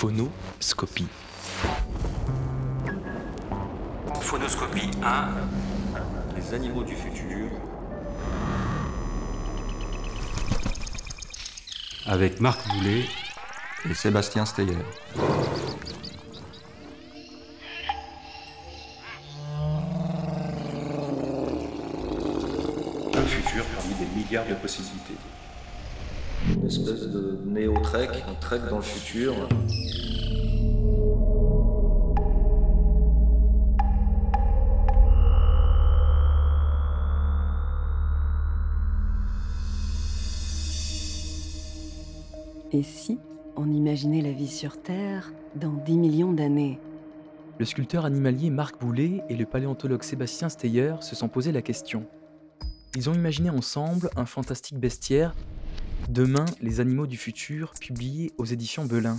Phonoscopie. Phonoscopie 1. Les animaux du futur. Avec Marc Boulet et Sébastien Steyer. Un futur parmi des milliards de possibilités. Une espèce de néo-trek, un trek dans le futur. Et si on imaginait la vie sur Terre dans 10 millions d'années? Le sculpteur animalier Marc Boulet et le paléontologue Sébastien Steyer se sont posé la question. Ils ont imaginé ensemble un fantastique bestiaire, Demain, les animaux du futur, publié aux éditions Belin.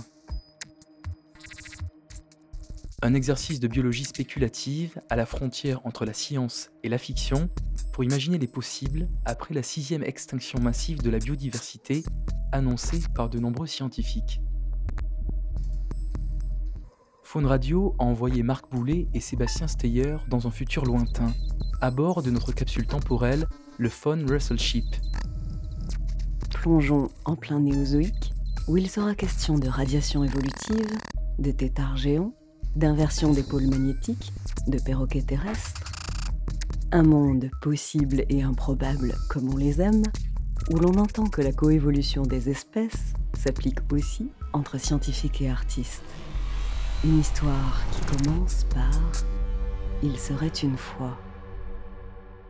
Un exercice de biologie spéculative à la frontière entre la science et la fiction pour imaginer les possibles après la sixième extinction massive de la biodiversité annoncée par de nombreux scientifiques. Faune Radio a envoyé Marc Boulet et Sébastien Steyer dans un futur lointain, à bord de notre capsule temporelle, le Faune Russell Ship. Plongeons en plein néozoïque, où il sera question de radiation évolutive, de têtards géants, d'inversion des pôles magnétiques, de perroquets terrestres. Un monde possible et improbable comme on les aime, où l'on entend que la coévolution des espèces s'applique aussi entre scientifiques et artistes. Une histoire qui commence par Il serait une fois.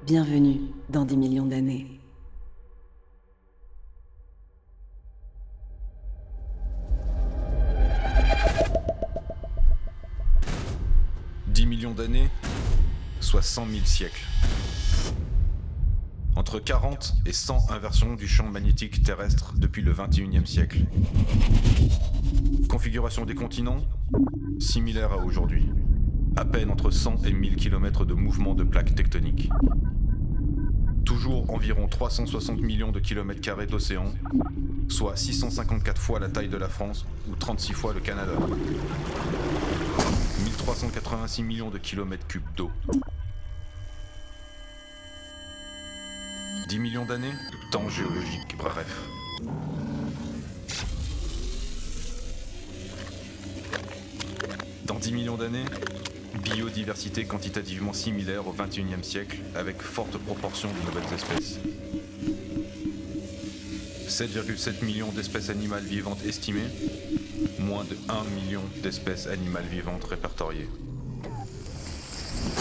Bienvenue dans 10 millions d'années. D'années, soit 100 000 siècles. Entre 40 et 100 inversions du champ magnétique terrestre depuis le 21e siècle. Configuration des continents, similaire à aujourd'hui. À peine entre 100 et 1000 km de mouvement de plaques tectoniques. Toujours environ 360 millions de kilomètres carrés d'océan, soit 654 fois la taille de la France ou 36 fois le Canada. 1386 millions de kilomètres cubes d'eau. 10 millions d'années Temps géologique, bref. Dans 10 millions d'années, biodiversité quantitativement similaire au 21e siècle, avec forte proportion de nouvelles espèces. 7,7 millions d'espèces animales vivantes estimées, moins de 1 million d'espèces animales vivantes répertoriées.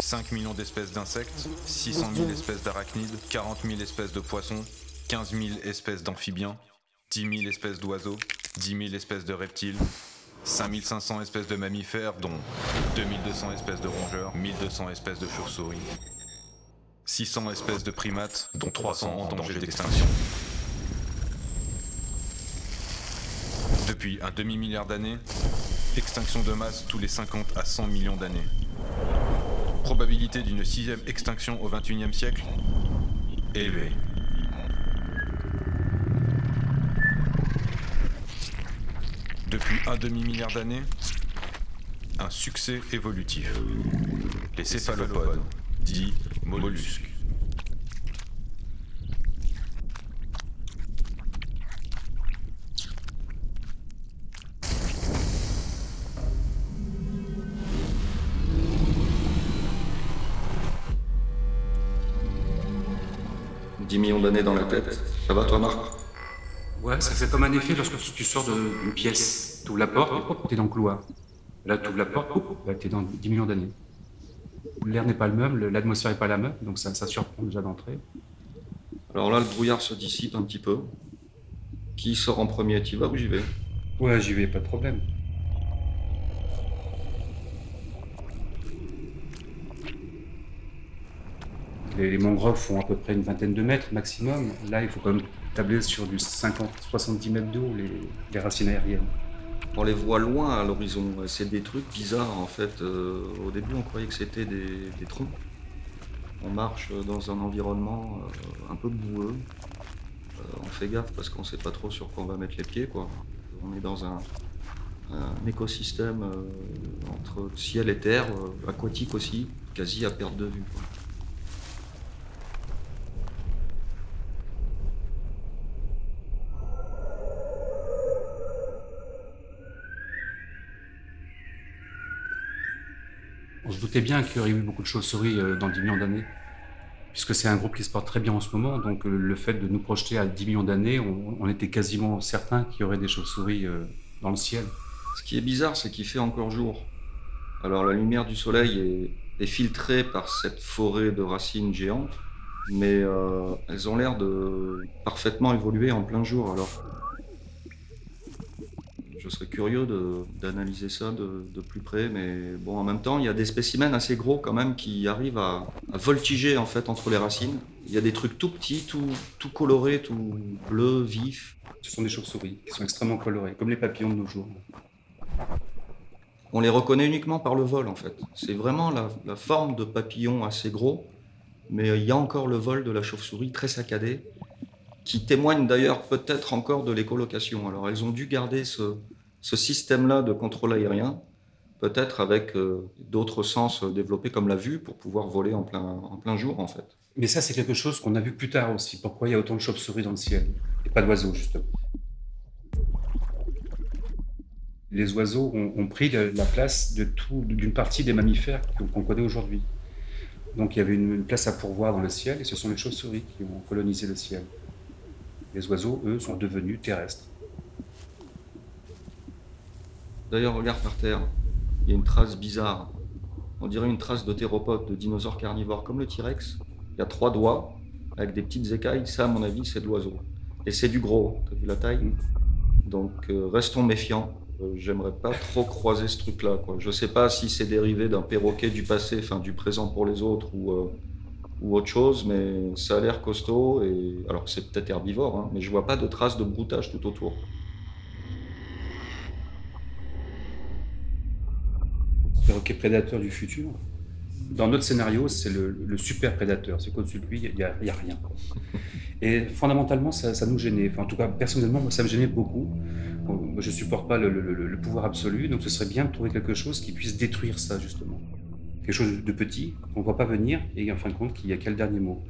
5 millions d'espèces d'insectes, 600 000 espèces d'arachnides, 40 000 espèces de poissons, 15 000 espèces d'amphibiens, 10 000 espèces d'oiseaux, 10 000 espèces de reptiles, 5500 espèces de mammifères, dont 2200 espèces de rongeurs, 1200 espèces de chauves-souris, 600 espèces de primates, dont 300 en danger d'extinction. Depuis un demi-milliard d'années, extinction de masse tous les 50 à 100 millions d'années. Probabilité d'une sixième extinction au 21e siècle Élevée. Depuis un demi-milliard d'années, un succès évolutif. Les céphalopodes, dits mollusques. « 10 millions d'années dans la tête. Ça va toi Marc? Ouais, ça fait comme un effet lorsque tu sors d'une pièce. Tu ouvres la porte, t'es dans le couloir. Là, tu ouvres la porte, hop, là, t'es dans 10 millions d'années. L'air n'est pas le même, l'atmosphère n'est pas la même, donc ça, ça surprend déjà d'entrée. Alors là, le brouillard se dissipe un petit peu. Qui sort en premier? Tu y vas ou j'y vais? Ouais, j'y vais, pas de problème. Les, mangroves font à peu près une vingtaine de mètres maximum. Là, il faut quand même tabler sur du 50-70 mètres d'eau, les, les racines aériennes. On les voit loin à l'horizon. C'est des trucs bizarres en fait. Euh, au début, on croyait que c'était des, troncs. On marche dans un environnement euh, un peu boueux. Euh, on fait gaffe parce qu'on sait pas trop sur quoi on va mettre les pieds. On est dans un, écosystème entre ciel et terre, aquatique aussi, quasi à perte de vue. Doutait bien qu'il y aurait eu beaucoup de chauves-souris euh, dans 10 millions d'années, puisque c'est un groupe qui se porte très bien en ce moment. Donc euh, le fait de nous projeter à 10 millions d'années, on, était quasiment certain qu'il y aurait des chauves-souris euh, dans le ciel. Ce qui est bizarre, c'est qu'il fait encore jour. Alors la lumière du soleil est, filtrée par cette forêt de racines géantes, mais elles ont l'air de parfaitement évoluer en plein jour. Alors je serais curieux d'analyser ça de, de plus près, mais bon, en même temps, il y a des spécimens assez gros quand même qui arrivent à, à voltiger en fait entre les racines. Il y a des trucs tout petits, tout, tout colorés, tout bleus, vifs. Ce sont des chauves-souris qui sont extrêmement colorées, comme les papillons de nos jours. On les reconnaît uniquement par le vol en fait. C'est vraiment la, la forme de papillon assez gros, mais il y a encore le vol de la chauve-souris très saccadé, qui témoigne d'ailleurs peut-être encore de l'écolocation. Alors elles ont dû garder ce, ce système-là de contrôle aérien, peut-être avec euh, d'autres sens développés comme la vue pour pouvoir voler en plein, jour en fait. Mais ça, c'est quelque chose qu'on a vu plus tard aussi. Pourquoi il y a autant de chauves-souris dans le ciel et pas d'oiseaux, justement? Les oiseaux ont, pris la la place d'une partie des mammifères qu'on connaît aujourd'hui. Donc il y avait une place à pourvoir dans le ciel et ce sont les chauves-souris qui ont colonisé le ciel. Les oiseaux, eux, sont devenus terrestres. D'ailleurs, regarde par terre, il y a une trace bizarre. On dirait une trace de théropode, de dinosaure carnivore, comme le T-Rex. Il y a trois doigts avec des petites écailles. Ça, à mon avis, c'est de l'oiseau. Et c'est du gros. T'as vu la taille? Donc, euh, restons méfiants. Euh, J'aimerais pas trop croiser ce truc-là. Je sais pas si c'est dérivé d'un perroquet du passé, enfin du présent pour les autres, ou, euh, ou autre chose, mais ça a l'air costaud. Et alors, c'est peut-être herbivore, hein, mais je vois pas de traces de broutage tout autour. Perroquet prédateur du futur. Dans notre scénario, c'est le, super prédateur. C'est qu'au-dessus de lui, il n'y a, rien. Et fondamentalement, ça, nous gênait. En tout cas, personnellement, moi, ça me gênait beaucoup. Je ne supporte pas le, pouvoir absolu, donc ce serait bien de trouver quelque chose qui puisse détruire ça, justement. Quelque chose de petit, qu'on ne voit pas venir, et en fin de compte, qu'il n'y a qu'à dernier mot.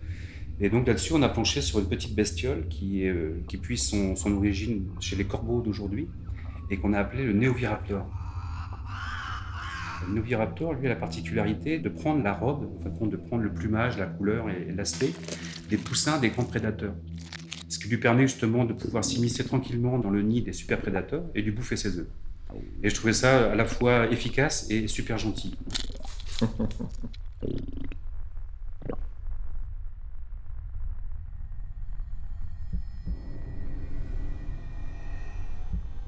Et donc là-dessus, on a planché sur une petite bestiole qui, euh, qui puise son, son origine chez les corbeaux d'aujourd'hui, et qu'on a appelé le Néoviraptor. Le Noviraptor, lui, a la particularité de prendre la robe, en fin de prendre le plumage, la couleur et, et l'aspect des poussins des grands prédateurs. Ce qui lui permet justement de pouvoir s'immiscer tranquillement dans le nid des super prédateurs et lui bouffer ses œufs. Et je trouvais ça à la fois efficace et super gentil.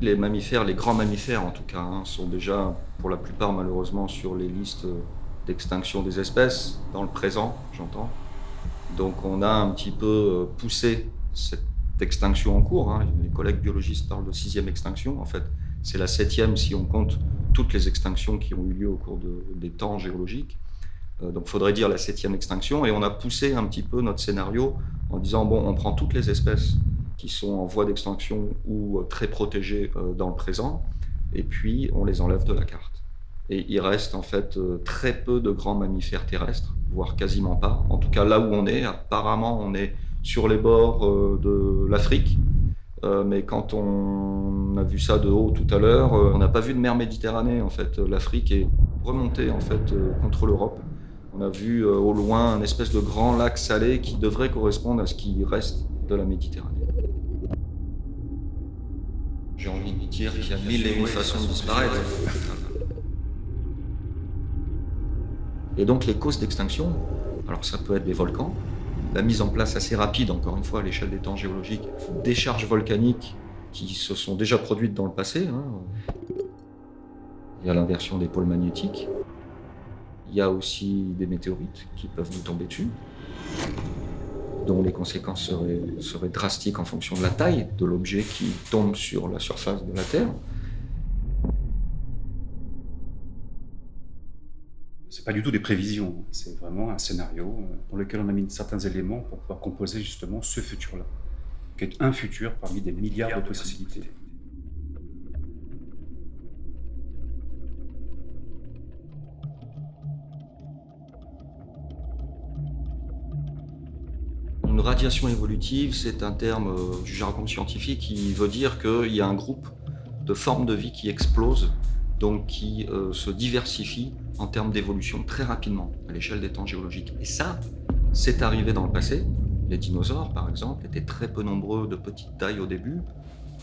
Les mammifères, les grands mammifères en tout cas, hein, sont déjà pour la plupart malheureusement sur les listes d'extinction des espèces, dans le présent, j'entends. Donc on a un petit peu euh, poussé cette extinction en cours. hein. Les collègues biologistes parlent de sixième extinction. En fait, c'est la septième si on compte toutes les extinctions qui ont eu lieu au cours de- des temps géologiques. Euh, donc faudrait dire la septième extinction. Et on a poussé un petit peu notre scénario en disant, bon, on prend toutes les espèces qui sont en voie d'extinction ou euh, très protégées euh, dans le présent, et puis on les enlève de la carte. Et il reste en fait euh, très peu de grands mammifères terrestres, voire quasiment pas. En tout cas là où on est, apparemment on est sur les bords de l'Afrique, mais quand on a vu ça de haut tout à l'heure, on n'a pas vu de mer Méditerranée en fait. L'Afrique est remontée en fait contre l'Europe. On a vu au loin un espèce de grand lac salé qui devrait correspondre à ce qui reste de la Méditerranée. J'ai envie de dire qu'il y a mille et une façons de disparaître. Et donc les causes d'extinction, alors ça peut être des volcans, la mise en place assez rapide, encore une fois à l'échelle des temps géologiques, des charges volcaniques qui se sont déjà produites dans le passé. hein. Il y a l'inversion des pôles magnétiques. Il y a aussi des météorites qui peuvent nous tomber dessus, dont les conséquences seraient, drastiques en fonction de la taille de l'objet qui tombe sur la surface de la Terre. C'est pas du tout des prévisions, c'est vraiment un scénario euh, dans lequel on a mis certains éléments pour pouvoir composer justement ce futur-là, qui est un futur parmi des milliards de possibilités. Radiation évolutive, c'est un terme euh, du jargon scientifique qui veut dire qu'il y a un groupe de formes de vie qui explosent, donc qui euh, se diversifient en termes d'évolution très rapidement à l'échelle des temps géologiques. Et ça, c'est arrivé dans le passé. Les dinosaures, par exemple, étaient très peu nombreux de petite taille au début,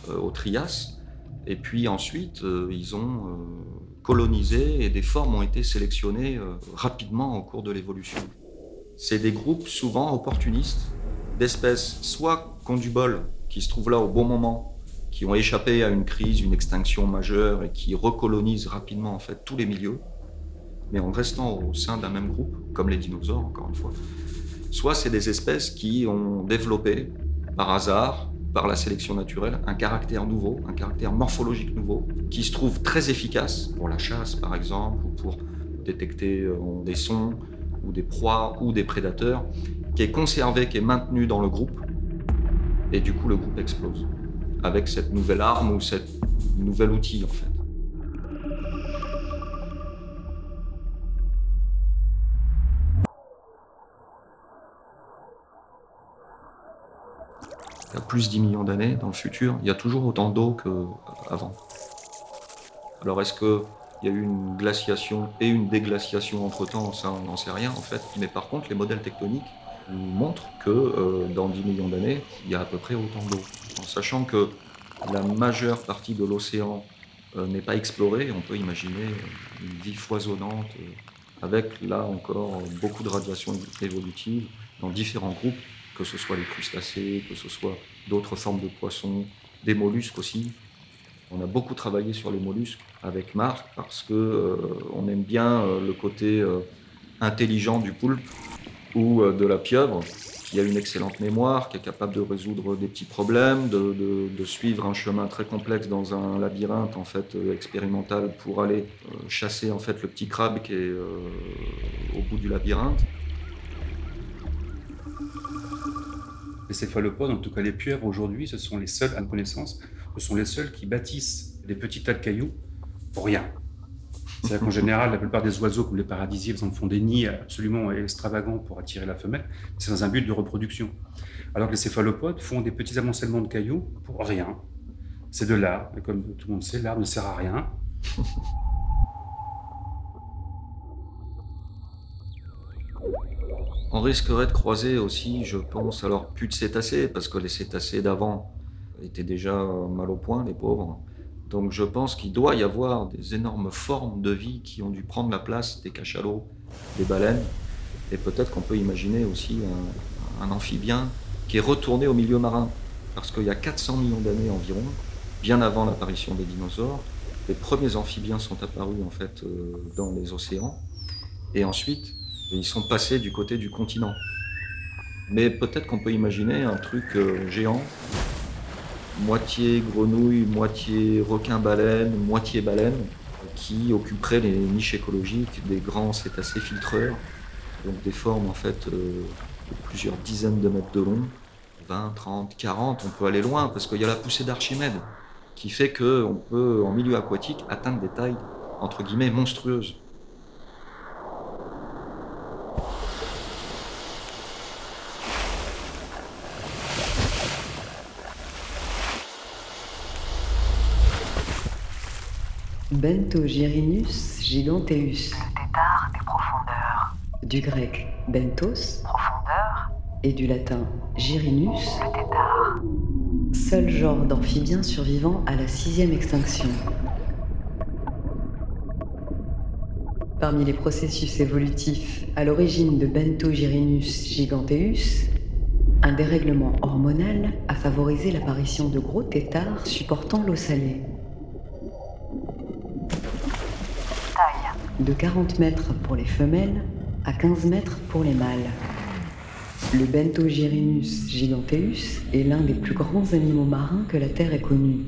euh, au Trias, et puis ensuite, ils ont colonisé et des formes ont été sélectionnées rapidement au cours de l'évolution c'est des groupes souvent opportunistes d'espèces soit qui ont du bol, qui se trouvent là au bon moment, qui ont échappé à une crise, une extinction majeure et qui recolonisent rapidement en fait tous les milieux, mais en restant au sein d'un même groupe, comme les dinosaures encore une fois. Soit c'est des espèces qui ont développé par hasard, par la sélection naturelle, un caractère nouveau, un caractère morphologique nouveau, qui se trouve très efficace pour la chasse par exemple, ou pour détecter euh, des sons, ou des proies ou des prédateurs, qui est conservé, qui est maintenu dans le groupe, et du coup le groupe explose avec cette nouvelle arme ou cette nouvel outil en fait. Il y a plus de 10 millions d'années dans le futur, il y a toujours autant d'eau qu'avant. Alors est-ce que il y a eu une glaciation et une déglaciation entre-temps, ça on n'en sait rien en fait. Mais par contre, les modèles tectoniques nous montrent que euh, dans 10 millions d'années, il y a à peu près autant d'eau. En sachant que la majeure partie de l'océan euh, n'est pas explorée, on peut imaginer une vie foisonnante euh, avec là encore beaucoup de radiations évolutives dans différents groupes, que ce soit les crustacés, que ce soit d'autres formes de poissons, des mollusques aussi. On a beaucoup travaillé sur les mollusques avec Marc parce que aime bien le côté intelligent du poulpe ou de la pieuvre qui a une excellente mémoire, qui est capable de résoudre des petits problèmes, de, suivre un chemin très complexe dans un labyrinthe en fait expérimental pour aller chasser en fait le petit crabe qui est au bout du labyrinthe. Les céphalopodes, en tout cas les pieuvres aujourd'hui, ce sont les seuls, à connaissance, ce sont les seuls qui bâtissent des petits tas de cailloux pour rien. C'est-à-dire qu'en général, la plupart des oiseaux, comme les paradisiers, ils en font des nids absolument extravagants pour attirer la femelle. C'est dans un but de reproduction. Alors que les céphalopodes font des petits amoncellements de cailloux pour rien. C'est de l'art. Et comme tout le monde sait, l'art ne sert à rien. On risquerait de croiser aussi, je pense, alors plus de cétacés, parce que les cétacés d'avant étaient déjà mal au point, les pauvres. Donc je pense qu'il doit y avoir des énormes formes de vie qui ont dû prendre la place des cachalots, des baleines, et peut-être qu'on peut imaginer aussi un, amphibien qui est retourné au milieu marin, parce qu'il y a 400 millions d'années environ, bien avant l'apparition des dinosaures, les premiers amphibiens sont apparus en fait euh, dans les océans, et ensuite ils sont passés du côté du continent. Mais peut-être qu'on peut imaginer un truc euh, géant moitié grenouille, moitié requin-baleine, moitié baleine, qui occuperait les niches écologiques. Des grands cétacés filtreurs, donc des formes en fait euh, de plusieurs dizaines de mètres de long, 20, 30, 40, on peut aller loin parce qu'il y a la poussée d'Archimède qui fait qu'on peut en milieu aquatique atteindre des tailles entre guillemets monstrueuses. Bentogyrinus giganteus. Le tétard des profondeurs. Du grec bentos, profondeur, et du latin gyrinus, le tétard. Seul genre d'amphibien survivant à la sixième extinction. Parmi les processus évolutifs à l'origine de Bentogyrinus giganteus, un dérèglement hormonal a favorisé l'apparition de gros tétards supportant l'eau salée. De 40 mètres pour les femelles à 15 mètres pour les mâles. Le Bentogyrinus giganteus est l'un des plus grands animaux marins que la Terre ait connu.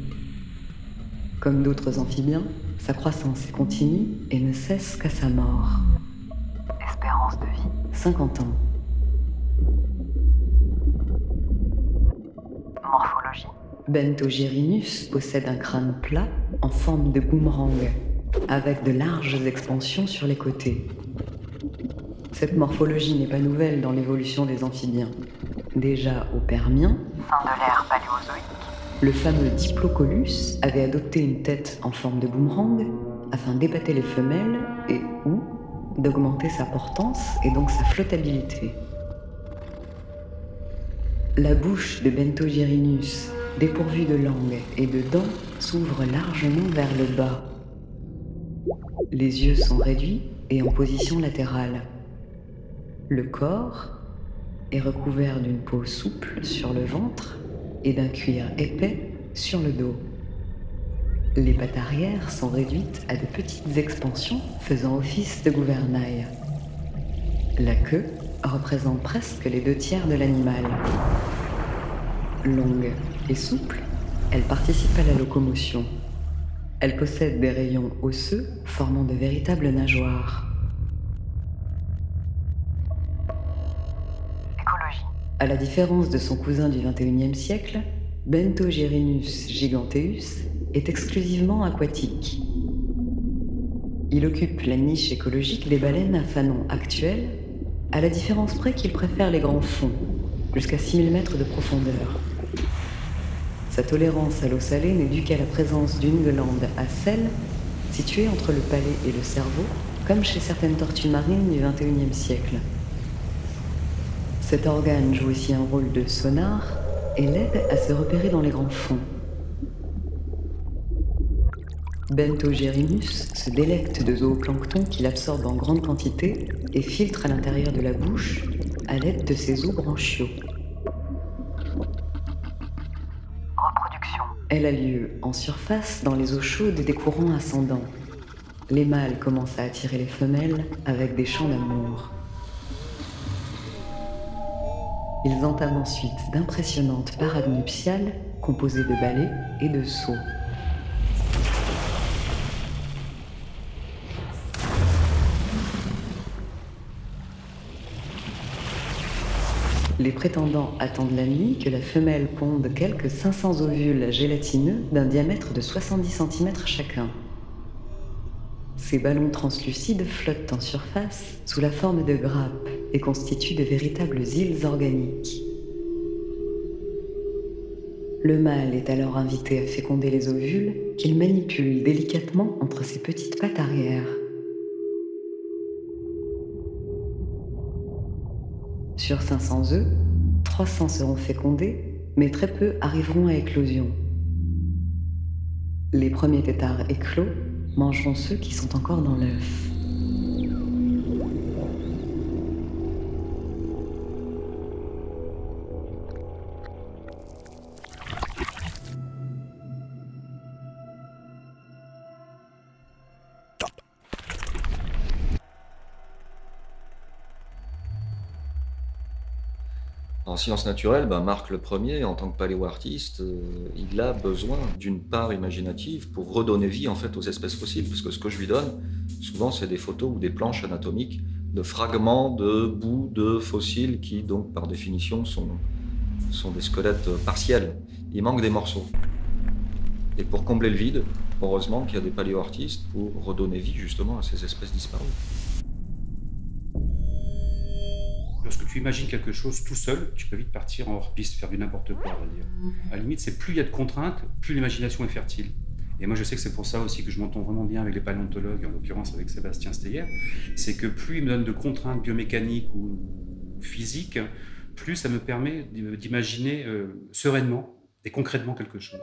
Comme d'autres amphibiens, sa croissance est continue et ne cesse qu'à sa mort. Espérance de vie 50 ans. Morphologie Bentogyrinus possède un crâne plat en forme de boomerang avec de larges expansions sur les côtés. Cette morphologie n'est pas nouvelle dans l'évolution des amphibiens. Déjà au Permien, Fin de l'ère paléozoïque. le fameux Diplocolus avait adopté une tête en forme de boomerang afin d'épater les femelles et ou d'augmenter sa portance et donc sa flottabilité. La bouche de Bentogyrinus, dépourvue de langue et de dents, s'ouvre largement vers le bas. Les yeux sont réduits et en position latérale. Le corps est recouvert d'une peau souple sur le ventre et d'un cuir épais sur le dos. Les pattes arrière sont réduites à de petites expansions faisant office de gouvernail. La queue représente presque les deux tiers de l'animal. Longue et souple, elle participe à la locomotion. Elle possède des rayons osseux formant de véritables nageoires. Écologie. À la différence de son cousin du XXIe siècle, Bentogyrinus giganteus est exclusivement aquatique. Il occupe la niche écologique des baleines à fanon actuelles, à la différence près qu'il préfère les grands fonds, jusqu'à 6000 mètres de profondeur. Sa tolérance à l'eau salée n'est due qu'à la présence d'une glande à sel située entre le palais et le cerveau, comme chez certaines tortues marines du XXIe siècle. Cet organe joue aussi un rôle de sonar et l'aide à se repérer dans les grands fonds. Bentogyrinus se délecte de zooplancton qu'il absorbe en grande quantité et filtre à l'intérieur de la bouche à l'aide de ses os branchiaux. Elle a lieu en surface dans les eaux chaudes des courants ascendants. Les mâles commencent à attirer les femelles avec des chants d'amour. Ils entament ensuite d'impressionnantes parades nuptiales composées de ballets et de sauts. Les prétendants attendent la nuit que la femelle ponde quelques 500 ovules gélatineux d'un diamètre de 70 cm chacun. Ces ballons translucides flottent en surface sous la forme de grappes et constituent de véritables îles organiques. Le mâle est alors invité à féconder les ovules qu'il manipule délicatement entre ses petites pattes arrière. Sur 500 œufs, 300 seront fécondés, mais très peu arriveront à éclosion. Les premiers têtards éclos mangeront ceux qui sont encore dans l'œuf. Sciences naturelles, ben, Marc le premier, en tant que paléoartiste, euh, il a besoin d'une part imaginative pour redonner vie en fait aux espèces fossiles, parce que ce que je lui donne, souvent, c'est des photos ou des planches anatomiques de fragments de bouts de fossiles qui, donc, par définition, sont, sont des squelettes euh, partiels. Il manque des morceaux. Et pour combler le vide, heureusement qu'il y a des paléoartistes pour redonner vie justement à ces espèces disparues. Tu imagines quelque chose tout seul, tu peux vite partir en hors-piste, faire du n'importe quoi, on va dire. À la limite, c'est plus il y a de contraintes, plus l'imagination est fertile. Et moi, je sais que c'est pour ça aussi que je m'entends vraiment bien avec les paléontologues, en l'occurrence avec Sébastien Steyer. C'est que plus il me donne de contraintes biomécaniques ou physiques, plus ça me permet d'imaginer euh, sereinement et concrètement quelque chose.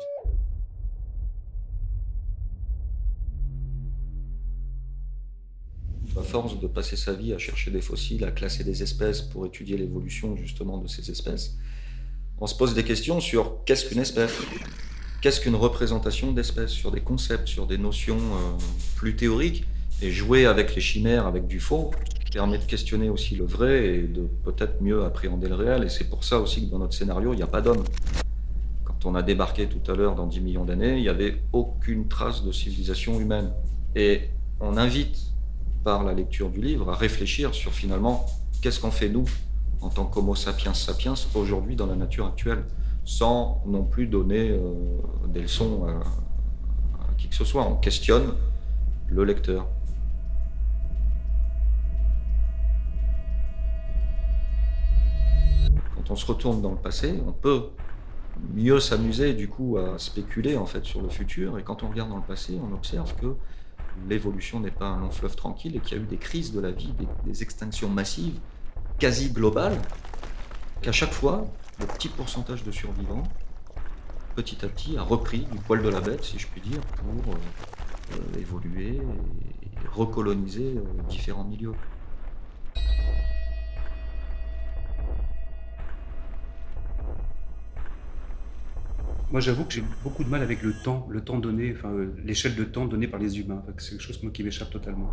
À force de passer sa vie à chercher des fossiles, à classer des espèces pour étudier l'évolution justement de ces espèces, on se pose des questions sur qu'est-ce qu'une espèce? Qu'est-ce qu'une représentation d'espèce Sur des concepts, sur des notions euh, plus théoriques. Et jouer avec les chimères, avec du faux, permet de questionner aussi le vrai et de peut-être mieux appréhender le réel. Et c'est pour ça aussi que dans notre scénario, il n'y a pas d'homme. Quand on a débarqué tout à l'heure dans 10 millions d'années, il n'y avait aucune trace de civilisation humaine. Et on invite par la lecture du livre à réfléchir sur finalement qu'est-ce qu'on fait nous en tant qu'Homo sapiens sapiens aujourd'hui dans la nature actuelle, sans non plus donner euh, des leçons à, à qui que ce soit. On questionne le lecteur. Quand on se retourne dans le passé, on peut mieux s'amuser du coup à spéculer en fait sur le futur. Et quand on regarde dans le passé, on observe que l'évolution n'est pas un long fleuve tranquille et qu'il y a eu des crises de la vie, des, extinctions massives, quasi globales, qu'à chaque fois, le petit pourcentage de survivants, petit à petit, a repris du poil de la bête, si je puis dire, pour euh, euh, évoluer et recoloniser euh, différents milieux. Moi, j'avoue que j'ai beaucoup de mal avec le temps, le temps donné, enfin, euh, l'échelle de temps donnée par les humains. C'est quelque chose moi, qui m'échappe totalement.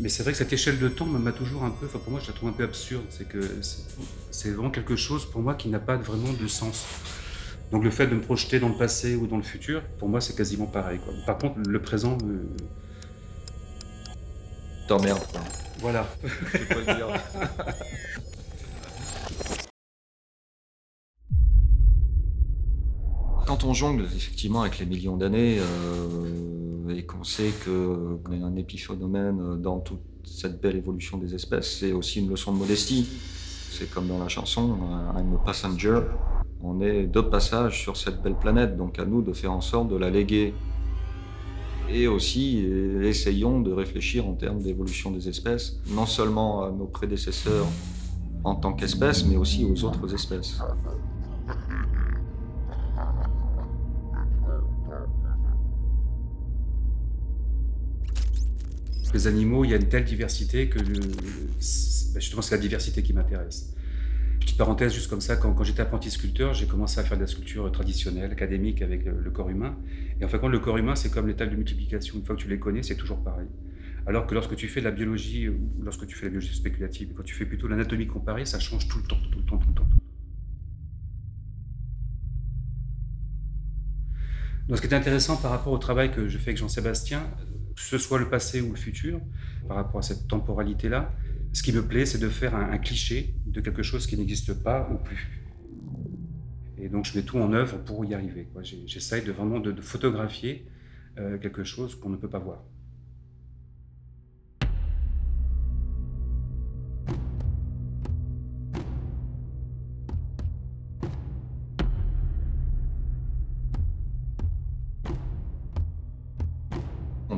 Mais c'est vrai que cette échelle de temps m'a toujours un peu, enfin, pour moi, je la trouve un peu absurde. C'est que c'est- vraiment quelque chose pour moi qui n'a pas vraiment de sens. Donc, le fait de me projeter dans le passé ou dans le futur, pour moi, c'est quasiment pareil. Quoi. Par contre, le présent, me- T'emmerdes, quoi. voilà. Je peux pas le dire. Quand on jongle effectivement avec les millions d'années euh, et qu'on sait qu'on est un épiphénomène dans toute cette belle évolution des espèces, c'est aussi une leçon de modestie. C'est comme dans la chanson euh, I'm a passenger. On est de passage sur cette belle planète, donc à nous de faire en sorte de la léguer. Et aussi, euh, essayons de réfléchir en termes d'évolution des espèces, non seulement à nos prédécesseurs en tant qu'espèces, mais aussi aux autres espèces. Les animaux, il y a une telle diversité que c'est- bah, justement c'est la diversité qui m'intéresse. Petite parenthèse juste comme ça, quand, j'étais apprenti sculpteur, j'ai commencé à faire de la sculpture traditionnelle, académique avec le, le corps humain. Et en fin de compte, le corps humain, c'est comme les tables de multiplication. Une fois que tu les connais, c'est toujours pareil. Alors que lorsque tu fais de la biologie, ou lorsque tu fais de la biologie spéculative, quand tu fais plutôt l'anatomie comparée, ça change tout le temps, tout le temps, tout le temps. Donc, ce qui est intéressant par rapport au travail que je fais avec Jean-Sébastien, que ce soit le passé ou le futur, par rapport à cette temporalité-là, ce qui me plaît, c'est de faire un, cliché de quelque chose qui n'existe pas ou plus. Et donc, je mets tout en œuvre pour y arriver. J'essaye de vraiment de, de photographier euh, quelque chose qu'on ne peut pas voir.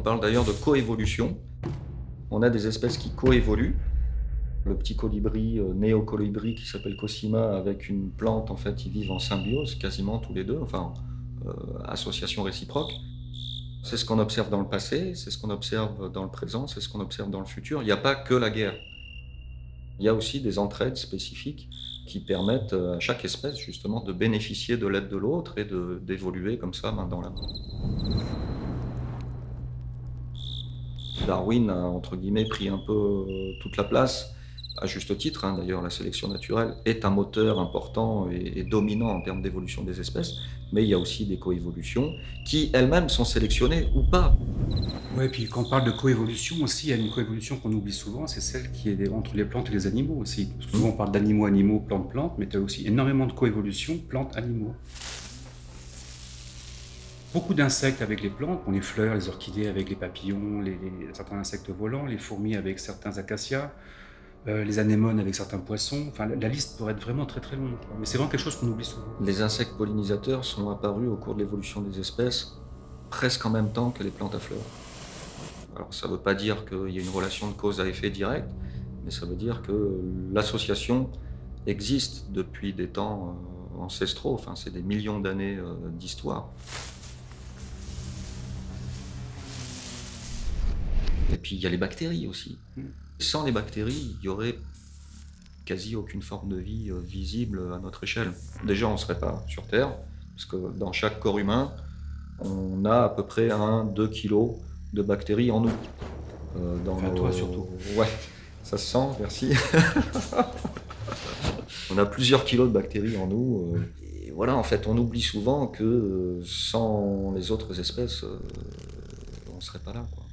Parle d'ailleurs de coévolution. On a des espèces qui coévoluent. Le petit colibri, euh, néocolibri qui s'appelle Cosima, avec une plante, en fait, ils vivent en symbiose quasiment tous les deux, enfin, euh, association réciproque. C'est ce qu'on observe dans le passé, c'est ce qu'on observe dans le présent, c'est ce qu'on observe dans le futur. Il n'y a pas que la guerre. Il y a aussi des entraides spécifiques qui permettent euh, à chaque espèce justement de bénéficier de l'aide de l'autre et d'évoluer comme ça main dans la main. Darwin a, entre guillemets, pris un peu euh, toute la place, à juste titre. hein. D'ailleurs, la sélection naturelle est un moteur important et, dominant en termes d'évolution des espèces, mais il y a aussi des coévolutions qui elles-mêmes sont sélectionnées ou pas. Ouais, puis quand on parle de coévolution aussi, il y a une coévolution qu'on oublie souvent, c'est celle qui est entre les plantes et les animaux aussi. Parce que souvent on parle d'animaux-animaux, plantes-plantes, mais tu as aussi énormément de coévolution plantes-animaux. Beaucoup d'insectes avec les plantes, les fleurs, les orchidées avec les papillons, certains insectes volants, les fourmis avec certains acacias, euh, les anémones avec certains poissons. Enfin, la, liste pourrait être vraiment très très longue. Mais c'est vraiment quelque chose qu'on oublie souvent. Les insectes pollinisateurs sont apparus au cours de l'évolution des espèces presque en même temps que les plantes à fleurs. Alors ça ne veut pas dire qu'il y a une relation de cause à effet direct, mais ça veut dire que l'association existe depuis des temps euh, ancestraux, enfin c'est des millions d'années euh, d'histoire. Et puis il y a les bactéries aussi. Sans les bactéries, il y aurait quasi aucune forme de vie euh, visible à notre échelle. Déjà, on ne serait pas sur Terre, parce que dans chaque corps humain, on a à peu près 1-2 kilos de bactéries en nous. Euh, dans Enfin, toi, surtout. Ouais, ça se sent, merci. on a plusieurs kilos de bactéries en nous. euh, et voilà, en fait, on oublie souvent que sans les autres espèces, on ne serait pas là. Quoi.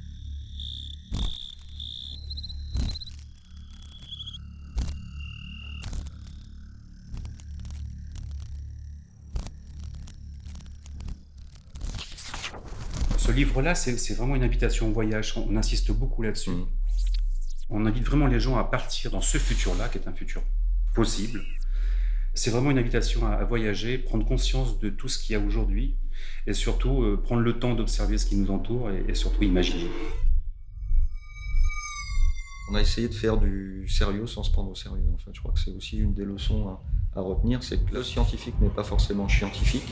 Ce livre-là, c'est c'est vraiment une invitation au voyage. On insiste beaucoup là-dessus. Mhm. On invite vraiment les gens à partir dans ce futur-là, qui est un futur possible. C'est vraiment une invitation à, à voyager, prendre conscience de tout ce qu'il y a aujourd'hui et surtout euh, prendre le temps d'observer ce qui nous entoure et, et surtout imaginer. On a essayé de faire du sérieux sans se prendre au sérieux. En fait, je crois que c'est aussi une des leçons à, à retenir, c'est que le scientifique n'est pas forcément scientifique.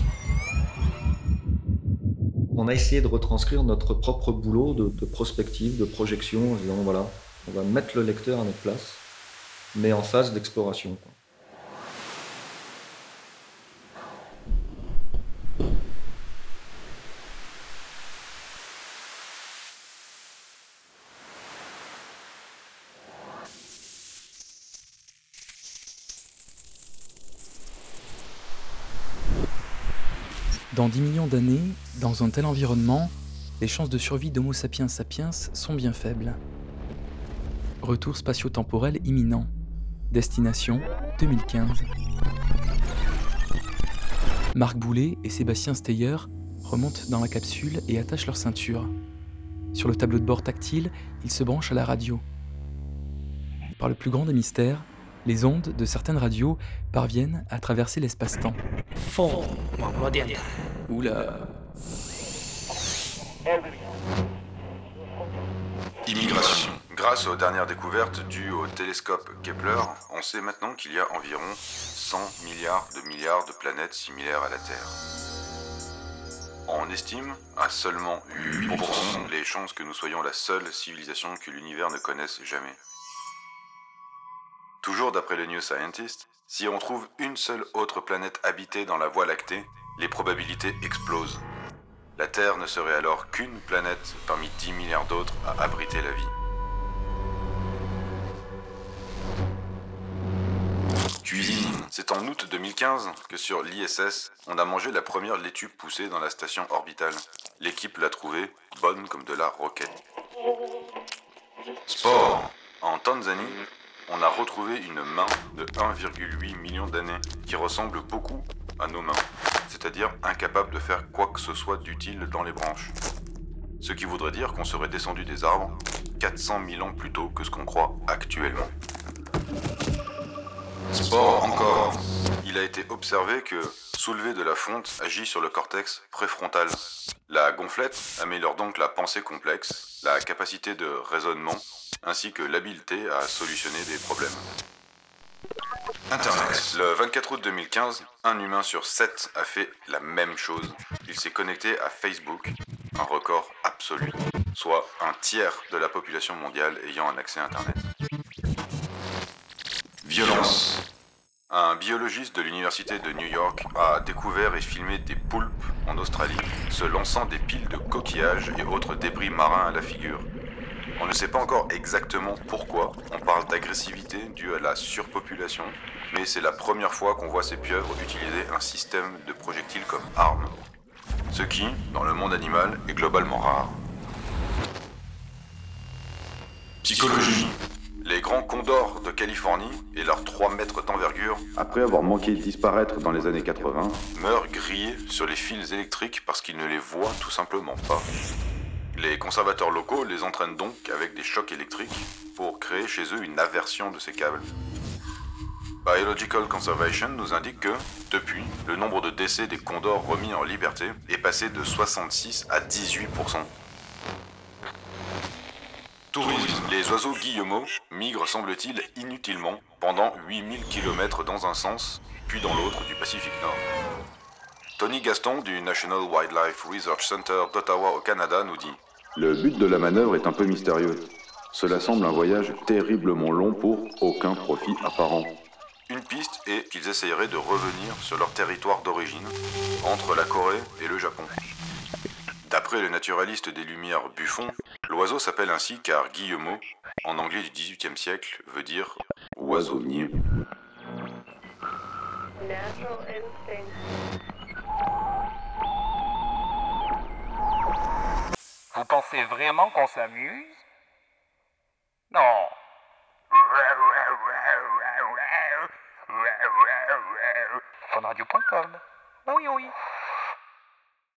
On a essayé de retranscrire notre propre boulot de, prospective, de projection, en disant voilà, on va mettre le lecteur à notre place, mais en phase d'exploration. Dans 10 millions d'années, dans un tel environnement, les chances de survie d'Homo sapiens sapiens sont bien faibles. Retour spatio-temporel imminent. Destination 2015. Marc Boulet et Sébastien Steyer remontent dans la capsule et attachent leur ceinture. Sur le tableau de bord tactile, ils se branchent à la radio. Par le plus grand des mystères, les ondes de certaines radios parviennent à traverser l'espace-temps. Oula, Immigration. Grâce aux dernières découvertes dues au télescope Kepler, on sait maintenant qu'il y a environ 100 milliards de milliards de planètes similaires à la Terre. On estime à seulement 8% les chances que nous soyons la seule civilisation que l'univers ne connaisse jamais. Toujours d'après le New Scientist, si on trouve une seule autre planète habitée dans la Voie lactée, les probabilités explosent. La Terre ne serait alors qu'une planète parmi 10 milliards d'autres à abriter la vie. Cuisine. C'est en août 2015 que sur l'ISS, on a mangé la première laitue poussée dans la station orbitale. L'équipe l'a trouvée bonne comme de la roquette. Sport. En Tanzanie, on a retrouvé une main de 1,8 million d'années qui ressemble beaucoup à nos mains, c'est-à-dire incapable de faire quoi que ce soit d'utile dans les branches. Ce qui voudrait dire qu'on serait descendu des arbres 400 000 ans plus tôt que ce qu'on croit actuellement. Sport encore. Il a été observé que soulever de la fonte agit sur le cortex préfrontal. La gonflette améliore donc la pensée complexe, la capacité de raisonnement, ainsi que l'habileté à solutionner des problèmes. Internet. Le 24 août 2015, un humain sur 7 a fait la même chose. Il s'est connecté à Facebook, un record absolu, soit un tiers de la population mondiale ayant un accès à Internet. Violence. Un biologiste de l'université de New York a découvert et filmé des poulpes en Australie se lançant des piles de coquillages et autres débris marins à la figure. On ne sait pas encore exactement pourquoi on parle d'agressivité due à la surpopulation, mais c'est la première fois qu'on voit ces pieuvres utiliser un système de projectiles comme arme. Ce qui, dans le monde animal, est globalement rare. Psychologie. Les grands condors de Californie et leurs 3 mètres d'envergure Après avoir manqué de disparaître dans les années 80, meurent grillés sur les fils électriques parce qu'ils ne les voient tout simplement pas. Les conservateurs locaux les entraînent donc avec des chocs électriques pour créer chez eux une aversion de ces câbles. Biological Conservation nous indique que, depuis, le nombre de décès des condors remis en liberté est passé de 66 à 18%. Tourisme. Les oiseaux guillemots migrent, semble-t-il, inutilement pendant 8000 km dans un sens, puis dans l'autre du Pacifique Nord. Tony Gaston du National Wildlife Research Center d'Ottawa au Canada nous dit le but de la manœuvre est un peu mystérieux. Cela semble un voyage terriblement long pour aucun profit apparent. Une piste est qu'ils essayeraient de revenir sur leur territoire d'origine, entre la Corée et le Japon. D'après le naturaliste des Lumières Buffon, l'oiseau s'appelle ainsi car guillemot, en anglais du XVIIIe siècle, veut dire oisonnier. Vous pensez vraiment qu'on s'amuse? Non. Funradio.com. Oui, oui.